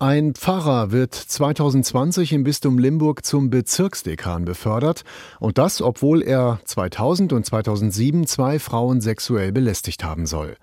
Ein Pfarrer wird 2020 im Bistum Limburg zum Bezirksdekan befördert und das, obwohl er 2000 und 2007 zwei Frauen sexuell belästigt haben soll.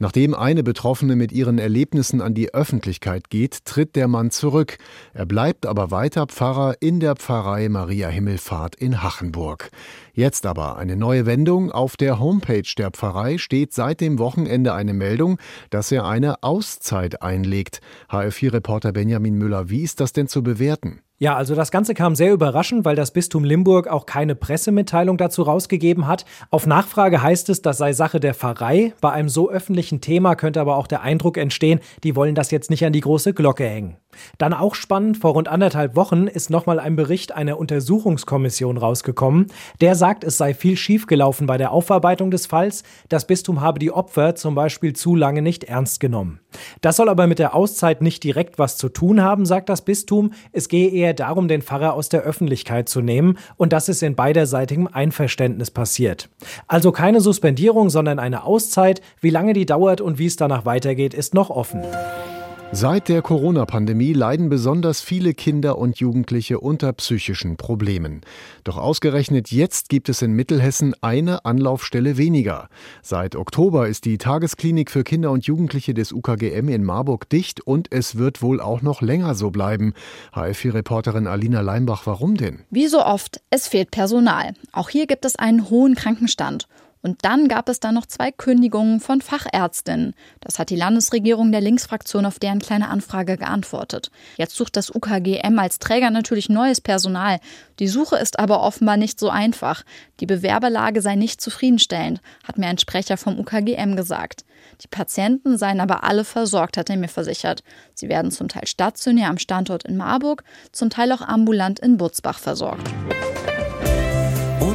Nachdem eine Betroffene mit ihren Erlebnissen an die Öffentlichkeit geht, tritt der Mann zurück. Er bleibt aber weiter Pfarrer in der Pfarrei Maria Himmelfahrt in Hachenburg. Jetzt aber eine neue Wendung. Auf der Homepage der Pfarrei steht seit dem Wochenende eine Meldung, dass er eine Auszeit einlegt. HF4-Reporter Benjamin Müller, wie ist das denn zu bewerten? Ja, also das Ganze kam sehr überraschend, weil das Bistum Limburg auch keine Pressemitteilung dazu rausgegeben hat. Auf Nachfrage heißt es, das sei Sache der Pfarrei. Bei einem so öffentlichen Thema könnte aber auch der Eindruck entstehen, die wollen das jetzt nicht an die große Glocke hängen. Dann auch spannend, vor rund anderthalb Wochen ist nochmal ein Bericht einer Untersuchungskommission rausgekommen. Der sagt, es sei viel schiefgelaufen bei der Aufarbeitung des Falls. Das Bistum habe die Opfer zum Beispiel zu lange nicht ernst genommen. Das soll aber mit der Auszeit nicht direkt was zu tun haben, sagt das Bistum. Es gehe eher darum, den Pfarrer aus der Öffentlichkeit zu nehmen und das ist in beiderseitigem Einverständnis passiert. Also keine Suspendierung, sondern eine Auszeit. Wie lange die dauert und wie es danach weitergeht, ist noch offen. Seit der Corona-Pandemie leiden besonders viele Kinder und Jugendliche unter psychischen Problemen. Doch ausgerechnet jetzt gibt es in Mittelhessen eine Anlaufstelle weniger. Seit Oktober ist die Tagesklinik für Kinder und Jugendliche des UKGM in Marburg dicht und es wird wohl auch noch länger so bleiben. HF4-Reporterin Alina Leimbach, warum denn? Wie so oft, es fehlt Personal. Auch hier gibt es einen hohen Krankenstand. Und dann gab es da noch zwei Kündigungen von Fachärztinnen. Das hat die Landesregierung der Linksfraktion auf deren kleine Anfrage geantwortet. Jetzt sucht das UKGM als Träger natürlich neues Personal. Die Suche ist aber offenbar nicht so einfach. Die Bewerberlage sei nicht zufriedenstellend, hat mir ein Sprecher vom UKGM gesagt. Die Patienten seien aber alle versorgt, hat er mir versichert. Sie werden zum Teil stationär am Standort in Marburg, zum Teil auch ambulant in Butzbach versorgt.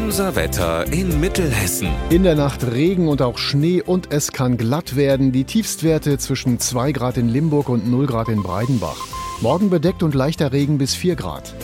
Unser Wetter in Mittelhessen. In der Nacht Regen und auch Schnee und es kann glatt werden. Die Tiefstwerte zwischen 2 Grad in Limburg und 0 Grad in Breidenbach. Morgen bedeckt und leichter Regen bis 4 Grad.